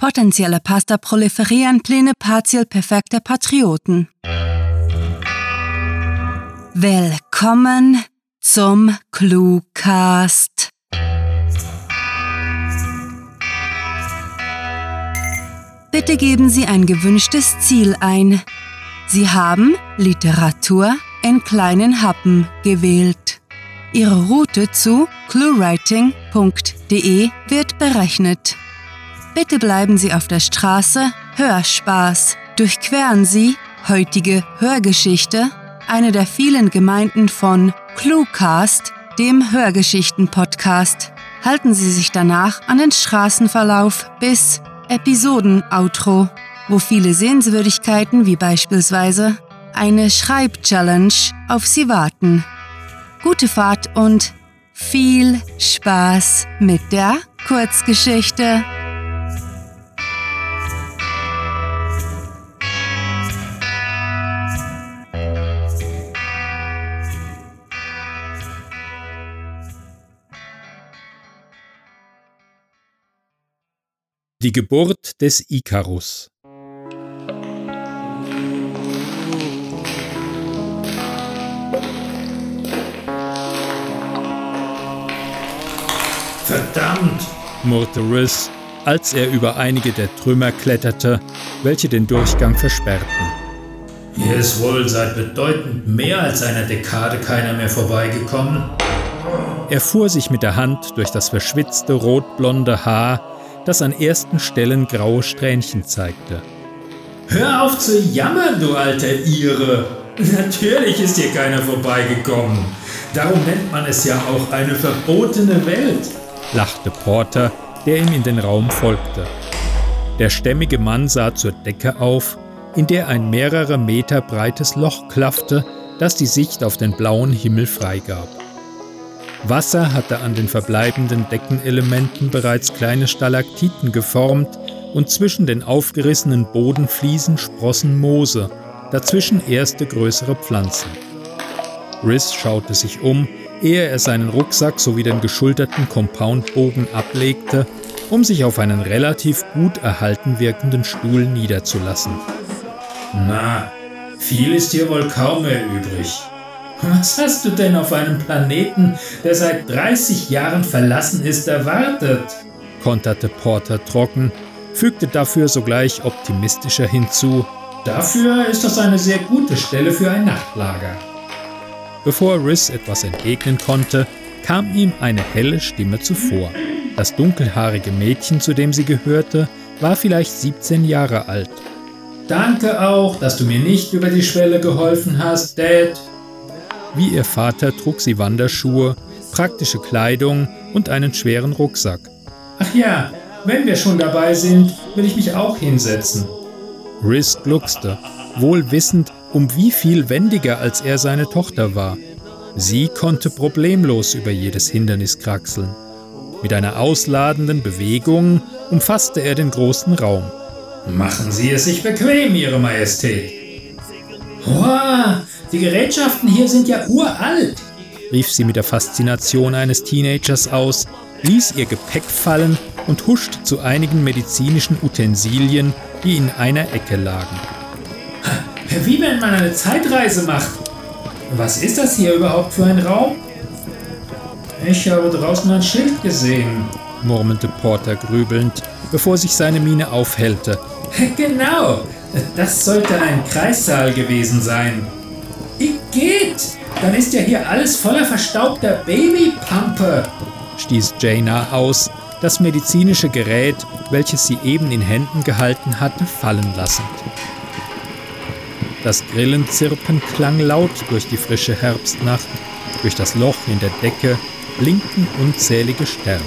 Potenzielle Pasta proliferieren Pläne partiell perfekter Patrioten. Willkommen zum Cluecast. Bitte geben Sie ein gewünschtes Ziel ein. Sie haben Literatur in kleinen Happen gewählt. Ihre Route zu cluewriting.de wird berechnet. Bitte bleiben Sie auf der Straße Hörspaß. Durchqueren Sie heutige Hörgeschichte, eine der vielen Gemeinden von Cluecast, dem Hörgeschichten-Podcast. Halten Sie sich danach an den Straßenverlauf bis Episoden-Outro, wo viele Sehenswürdigkeiten wie beispielsweise eine Schreib-Challenge auf Sie warten. Gute Fahrt und viel Spaß mit der Kurzgeschichte. Die Geburt des Ikarus Verdammt! murrte Riss, als er über einige der Trümmer kletterte, welche den Durchgang versperrten. Hier ist wohl seit bedeutend mehr als einer Dekade keiner mehr vorbeigekommen. Er fuhr sich mit der Hand durch das verschwitzte rotblonde Haar, das an ersten Stellen graue Strähnchen zeigte. Hör auf zu jammern, du alter Ire! Natürlich ist hier keiner vorbeigekommen. Darum nennt man es ja auch eine verbotene Welt lachte Porter, der ihm in den Raum folgte. Der stämmige Mann sah zur Decke auf, in der ein mehrere Meter breites Loch klaffte, das die Sicht auf den blauen Himmel freigab. Wasser hatte an den verbleibenden Deckenelementen bereits kleine Stalaktiten geformt und zwischen den aufgerissenen Bodenfliesen sprossen Moose, dazwischen erste größere Pflanzen. Riss schaute sich um ehe er seinen Rucksack sowie den geschulterten Compoundbogen ablegte, um sich auf einen relativ gut erhalten wirkenden Stuhl niederzulassen. Na, viel ist hier wohl kaum mehr übrig. Was hast du denn auf einem Planeten, der seit 30 Jahren verlassen ist, erwartet? konterte Porter trocken, fügte dafür sogleich optimistischer hinzu. Dafür ist das eine sehr gute Stelle für ein Nachtlager. Bevor Riss etwas entgegnen konnte, kam ihm eine helle Stimme zuvor. Das dunkelhaarige Mädchen, zu dem sie gehörte, war vielleicht 17 Jahre alt. Danke auch, dass du mir nicht über die Schwelle geholfen hast, Dad. Wie ihr Vater trug sie Wanderschuhe, praktische Kleidung und einen schweren Rucksack. Ach ja, wenn wir schon dabei sind, will ich mich auch hinsetzen. Riss gluckste, wohl wissend, um wie viel wendiger als er seine Tochter war. Sie konnte problemlos über jedes Hindernis kraxeln. Mit einer ausladenden Bewegung umfasste er den großen Raum. Machen Sie es sich bequem, Ihre Majestät. Wow, die Gerätschaften hier sind ja uralt, rief sie mit der Faszination eines Teenagers aus, ließ ihr Gepäck fallen und huschte zu einigen medizinischen Utensilien, die in einer Ecke lagen. Wie wenn man eine Zeitreise macht. Was ist das hier überhaupt für ein Raum? Ich habe draußen ein Schild gesehen, murmelte Porter grübelnd, bevor sich seine Miene aufhellte. Genau, das sollte ein Kreissaal gewesen sein. Geht, dann ist ja hier alles voller verstaubter Babypampe, stieß Jaina aus, das medizinische Gerät, welches sie eben in Händen gehalten hatte, fallen lassend. Das Grillenzirpen klang laut durch die frische Herbstnacht, durch das Loch in der Decke blinkten unzählige Sterne.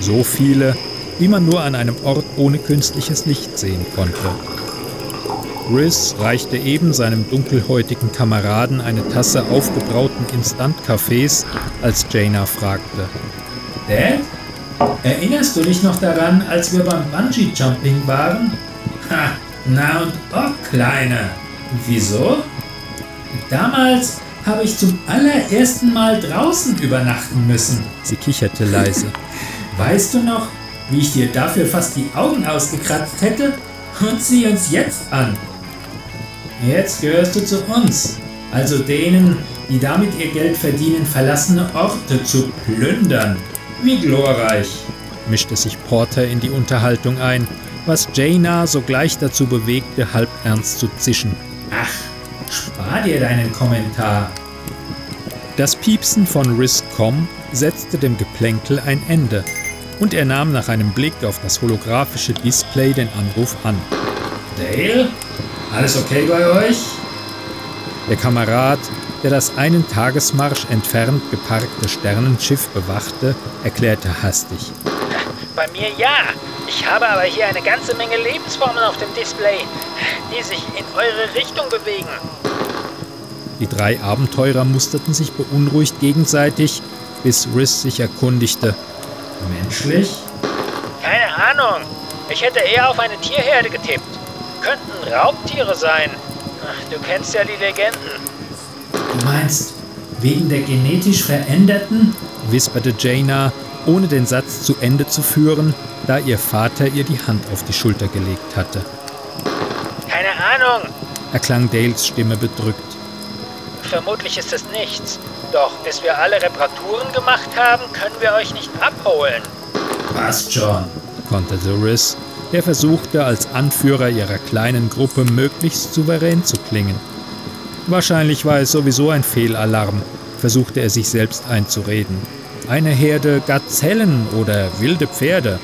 So viele, wie man nur an einem Ort ohne künstliches Licht sehen konnte. Riss reichte eben seinem dunkelhäutigen Kameraden eine Tasse aufgebrauten Instant-Kaffees, als Jaina fragte. Dad, erinnerst du dich noch daran, als wir beim Bungee-Jumping waren? Ha, na und oh, Kleiner, Wieso? Damals habe ich zum allerersten Mal draußen übernachten müssen. Sie kicherte leise. Weißt du noch, wie ich dir dafür fast die Augen ausgekratzt hätte? Und sieh uns jetzt an. Jetzt gehörst du zu uns, also denen, die damit ihr Geld verdienen, verlassene Orte zu plündern. Wie glorreich! mischte sich Porter in die Unterhaltung ein, was Jaina sogleich dazu bewegte, halb ernst zu zischen. Ach, spar dir deinen Kommentar. Das Piepsen von Risk.com setzte dem Geplänkel ein Ende und er nahm nach einem Blick auf das holographische Display den Anruf an. Dale? Alles okay bei euch? Der Kamerad, der das einen Tagesmarsch entfernt geparkte Sternenschiff bewachte, erklärte hastig. Bei mir ja. Ich habe aber hier eine ganze Menge Lebensformen auf dem Display, die sich in eure Richtung bewegen. Die drei Abenteurer musterten sich beunruhigt gegenseitig, bis Riss sich erkundigte. Menschlich? Keine Ahnung. Ich hätte eher auf eine Tierherde getippt. Könnten Raubtiere sein. Du kennst ja die Legenden. Du meinst, wegen der genetisch Veränderten? wisperte Jaina, ohne den Satz zu Ende zu führen, da ihr Vater ihr die Hand auf die Schulter gelegt hatte. Keine Ahnung, erklang Dales Stimme bedrückt. Vermutlich ist es nichts. Doch bis wir alle Reparaturen gemacht haben, können wir euch nicht abholen. Passt schon, konterte Riss, der versuchte, als Anführer ihrer kleinen Gruppe möglichst souverän zu klingen. Wahrscheinlich war es sowieso ein Fehlalarm, versuchte er sich selbst einzureden. Eine Herde Gazellen oder wilde Pferde.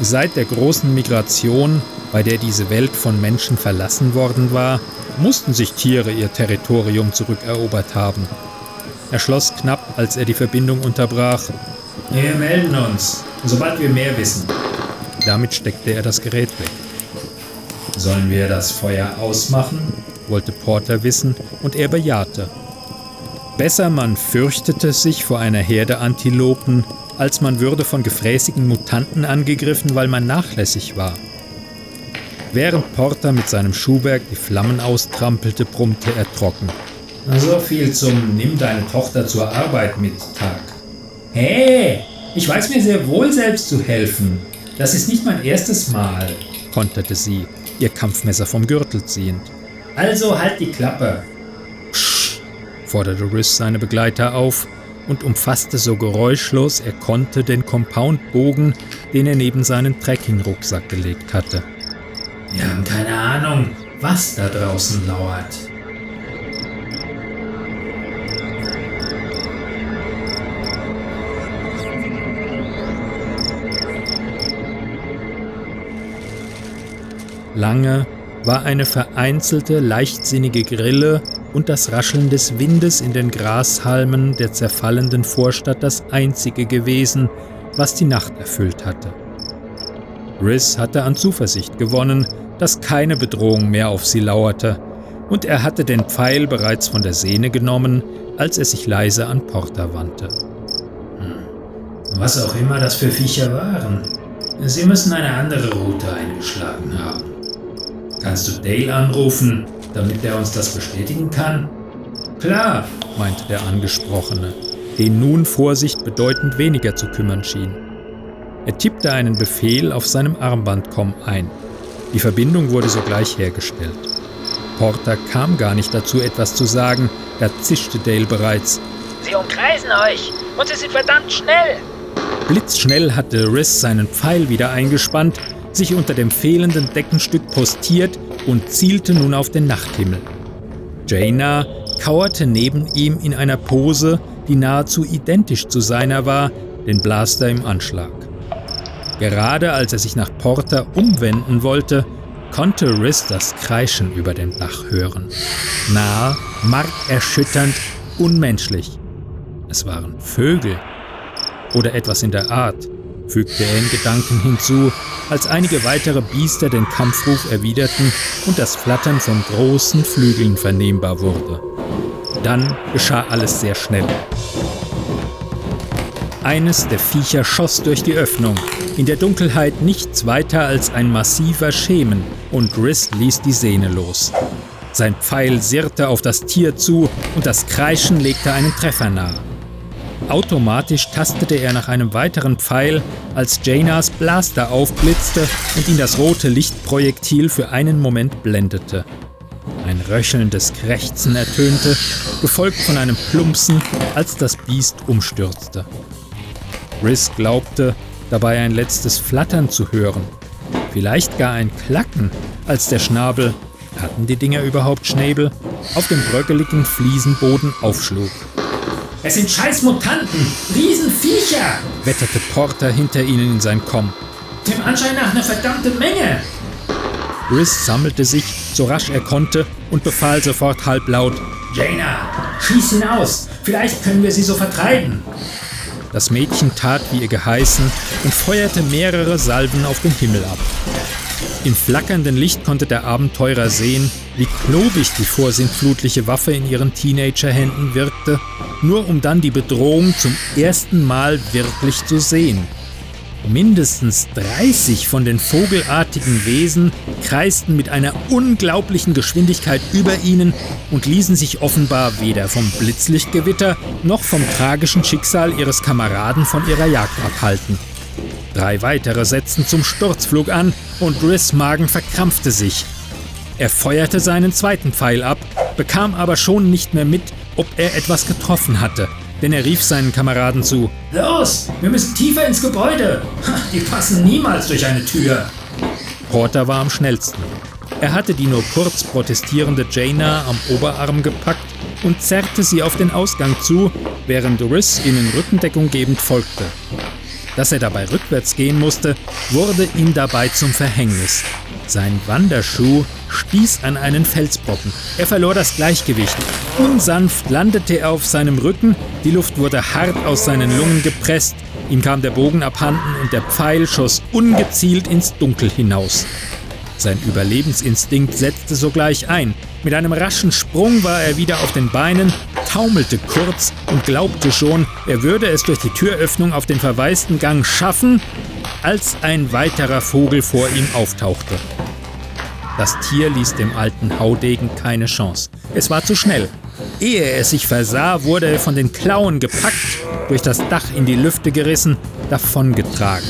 Seit der großen Migration, bei der diese Welt von Menschen verlassen worden war, mussten sich Tiere ihr Territorium zurückerobert haben. Er schloss knapp, als er die Verbindung unterbrach. Wir melden uns, sobald wir mehr wissen. Damit steckte er das Gerät weg. Sollen wir das Feuer ausmachen? wollte Porter wissen, und er bejahte. Besser man fürchtete sich vor einer Herde Antilopen, als man würde von gefräßigen Mutanten angegriffen, weil man nachlässig war. Während Porter mit seinem Schuhwerk die Flammen austrampelte, brummte er trocken. So viel zum Nimm deine Tochter zur Arbeit mit Tag. Hey, ich weiß mir sehr wohl selbst zu helfen. Das ist nicht mein erstes Mal, konterte sie, ihr Kampfmesser vom Gürtel ziehend. Also halt die Klappe. Psch, forderte Riss seine Begleiter auf und umfasste so geräuschlos er konnte den Compoundbogen, den er neben seinen Trekkingrucksack gelegt hatte. Wir haben keine Ahnung, was da draußen lauert. Lange war eine vereinzelte, leichtsinnige Grille und das Rascheln des Windes in den Grashalmen der zerfallenden Vorstadt das einzige gewesen, was die Nacht erfüllt hatte. Riss hatte an Zuversicht gewonnen, dass keine Bedrohung mehr auf sie lauerte, und er hatte den Pfeil bereits von der Sehne genommen, als er sich leise an Porter wandte. Hm. Was auch immer das für Viecher waren, sie müssen eine andere Route eingeschlagen haben. Kannst du Dale anrufen, damit er uns das bestätigen kann? Klar, meinte der Angesprochene, den nun Vorsicht bedeutend weniger zu kümmern schien. Er tippte einen Befehl auf seinem Armbandkomm ein. Die Verbindung wurde sogleich hergestellt. Porter kam gar nicht dazu, etwas zu sagen, da zischte Dale bereits. Sie umkreisen euch und sie sind verdammt schnell. Blitzschnell hatte Riss seinen Pfeil wieder eingespannt, sich unter dem fehlenden Deckenstück postiert und zielte nun auf den Nachthimmel. Jaina kauerte neben ihm in einer Pose, die nahezu identisch zu seiner war, den Blaster im Anschlag. Gerade als er sich nach Porter umwenden wollte, konnte Riss das Kreischen über dem Dach hören. Nah, markerschütternd, unmenschlich. Es waren Vögel. Oder etwas in der Art, fügte er in Gedanken hinzu, als einige weitere Biester den Kampfruf erwiderten und das Flattern von großen Flügeln vernehmbar wurde. Dann geschah alles sehr schnell. Eines der Viecher schoss durch die Öffnung, in der Dunkelheit nichts weiter als ein massiver Schemen, und Riss ließ die Sehne los. Sein Pfeil sirrte auf das Tier zu und das Kreischen legte einen Treffer nahe. Automatisch tastete er nach einem weiteren Pfeil, als Janas Blaster aufblitzte und ihn das rote Lichtprojektil für einen Moment blendete. Ein röchelndes Krächzen ertönte, gefolgt von einem Plumpsen, als das Biest umstürzte. Riss glaubte, dabei ein letztes Flattern zu hören. Vielleicht gar ein Klacken, als der Schnabel, hatten die Dinger überhaupt Schnäbel, auf dem bröckeligen Fliesenboden aufschlug. Es sind scheiß Mutanten, Riesenviecher, wetterte Porter hinter ihnen in sein Komm. Dem Anschein nach eine verdammte Menge. Riss sammelte sich, so rasch er konnte, und befahl sofort halblaut: Jaina, schieß hinaus, vielleicht können wir sie so vertreiben. Das Mädchen tat, wie ihr geheißen, und feuerte mehrere Salven auf den Himmel ab. Im flackernden Licht konnte der Abenteurer sehen, wie klobig die vorsintflutliche Waffe in ihren Teenagerhänden wirkte, nur um dann die Bedrohung zum ersten Mal wirklich zu sehen. Mindestens 30 von den vogelartigen Wesen kreisten mit einer unglaublichen Geschwindigkeit über ihnen und ließen sich offenbar weder vom Blitzlichtgewitter noch vom tragischen Schicksal ihres Kameraden von ihrer Jagd abhalten. Drei weitere setzten zum Sturzflug an und Riss Magen verkrampfte sich. Er feuerte seinen zweiten Pfeil ab, bekam aber schon nicht mehr mit, ob er etwas getroffen hatte denn er rief seinen Kameraden zu: Los, wir müssen tiefer ins Gebäude. Die passen niemals durch eine Tür. Porter war am schnellsten. Er hatte die nur kurz protestierende Jaina am Oberarm gepackt und zerrte sie auf den Ausgang zu, während Riss ihnen Rückendeckung gebend folgte. Dass er dabei rückwärts gehen musste, wurde ihm dabei zum Verhängnis. Sein Wanderschuh stieß an einen Felsbrocken. Er verlor das Gleichgewicht. Unsanft landete er auf seinem Rücken, die Luft wurde hart aus seinen Lungen gepresst, ihm kam der Bogen abhanden und der Pfeil schoss ungezielt ins Dunkel hinaus. Sein Überlebensinstinkt setzte sogleich ein. Mit einem raschen Sprung war er wieder auf den Beinen, taumelte kurz und glaubte schon, er würde es durch die Türöffnung auf den verwaisten Gang schaffen, als ein weiterer Vogel vor ihm auftauchte. Das Tier ließ dem alten Haudegen keine Chance. Es war zu schnell. Ehe er sich versah, wurde er von den Klauen gepackt, durch das Dach in die Lüfte gerissen, davongetragen.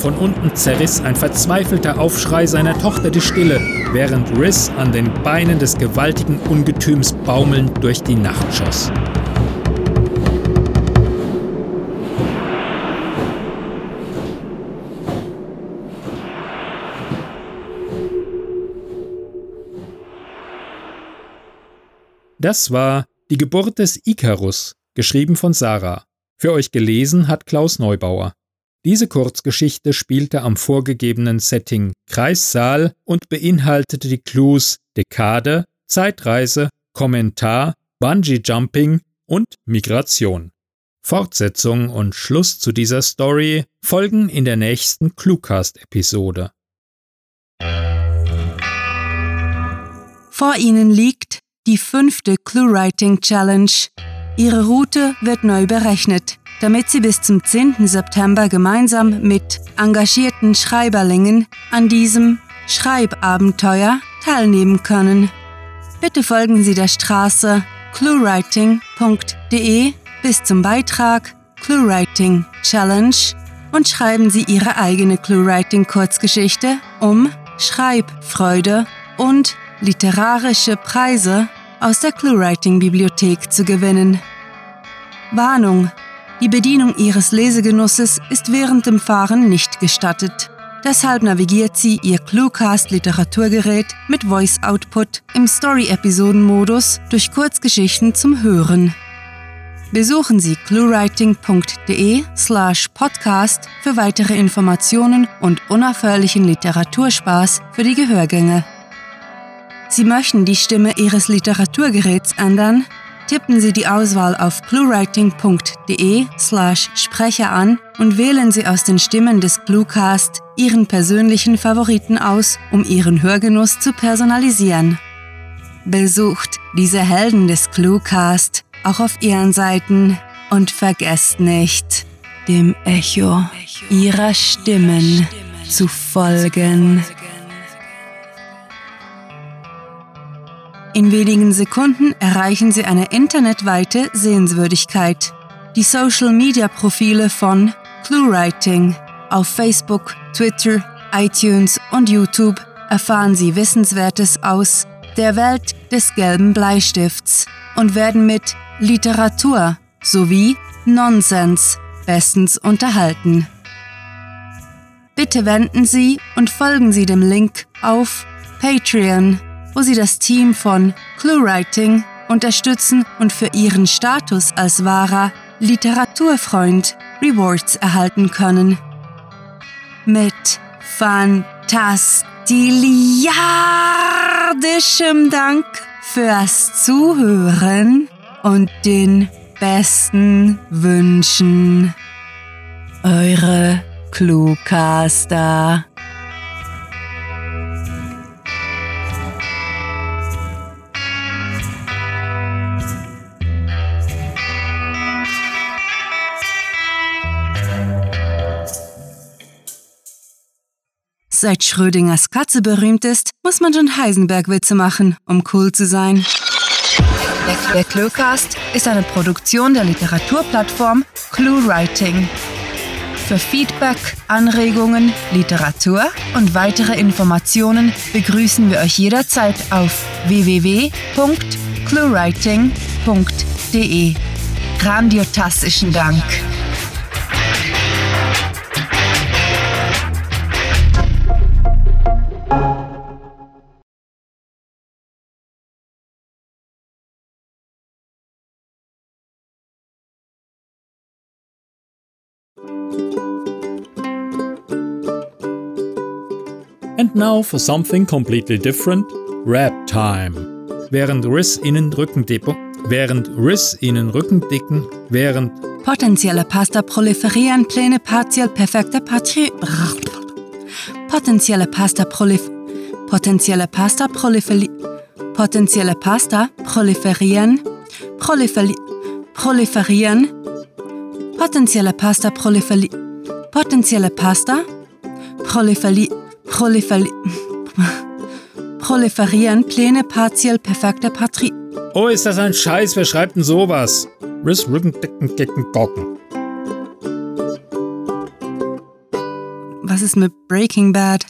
Von unten zerriss ein verzweifelter Aufschrei seiner Tochter die Stille, während Riss an den Beinen des gewaltigen Ungetüms baumelnd durch die Nacht schoss. Das war Die Geburt des Ikarus, geschrieben von Sarah. Für euch gelesen hat Klaus Neubauer. Diese Kurzgeschichte spielte am vorgegebenen Setting Kreissaal und beinhaltete die Clues Dekade, Zeitreise, Kommentar, Bungee Jumping und Migration. Fortsetzung und Schluss zu dieser Story folgen in der nächsten Cluecast-Episode. Vor Ihnen liegt die fünfte Clue-Writing Challenge. Ihre Route wird neu berechnet, damit Sie bis zum 10. September gemeinsam mit engagierten Schreiberlingen an diesem Schreibabenteuer teilnehmen können. Bitte folgen Sie der Straße cluewriting.de bis zum Beitrag ClueWriting Challenge und schreiben Sie Ihre eigene ClueWriting Kurzgeschichte, um Schreibfreude und literarische Preise aus der ClueWriting-Bibliothek zu gewinnen. Warnung! Die Bedienung Ihres Lesegenusses ist während dem Fahren nicht gestattet. Deshalb navigiert sie Ihr Cluecast-Literaturgerät mit Voice-Output im Story-Episoden-Modus durch Kurzgeschichten zum Hören. Besuchen Sie cluewriting.de slash podcast für weitere Informationen und unaufhörlichen Literaturspaß für die Gehörgänge. Sie möchten die Stimme Ihres Literaturgeräts ändern? Tippen Sie die Auswahl auf cluewriting.de slash Sprecher an und wählen Sie aus den Stimmen des Cluecast Ihren persönlichen Favoriten aus, um Ihren Hörgenuss zu personalisieren. Besucht diese Helden des Cluecast auch auf ihren Seiten und vergesst nicht, dem Echo ihrer Stimmen zu folgen. In wenigen Sekunden erreichen Sie eine internetweite Sehenswürdigkeit. die Social-Media-Profile von ClueWriting. Auf Facebook, Twitter, iTunes und YouTube erfahren Sie Wissenswertes aus der Welt des gelben Bleistifts und werden mit Literatur sowie Nonsens bestens unterhalten. Bitte wenden Sie und folgen Sie dem Link auf Patreon, wo Sie das Team von ClueWriting unterstützen und für Ihren Status als wahrer Literaturfreund Rewards erhalten können. Mit fantastiliardischem Dank fürs Zuhören und den besten Wünschen. Eure Cluecaster. Seit Schrödingers Katze berühmt ist, muss man schon Heisenberg-Witze machen, um cool zu sein. Der Cluecast ist eine Produktion der Literaturplattform ClueWriting. Für Feedback, Anregungen, Literatur und weitere Informationen begrüßen wir euch jederzeit auf www.cluewriting.de. Grandiotastischen Dank! And now for something completely different, Rap Time. Während Riss ihnen Rückendeckung, während Riss ihnen Rückendicken, während Potenzielle Pasta proliferieren Pläne partiell perfekter Patri Potenzielle Pasta prolif Potenzielle Pasta proliferi Potenzielle Pasta proliferieren proliferi proliferieren Potenzielle Pasta proliferi Potenzielle Pasta proliferi proliferi proliferieren Pläne partiell perfekter Patri Oh, ist das ein Scheiß, wer schreibt denn sowas? Riss Rückendecken Gecken Gocken. Was ist mit Breaking Bad?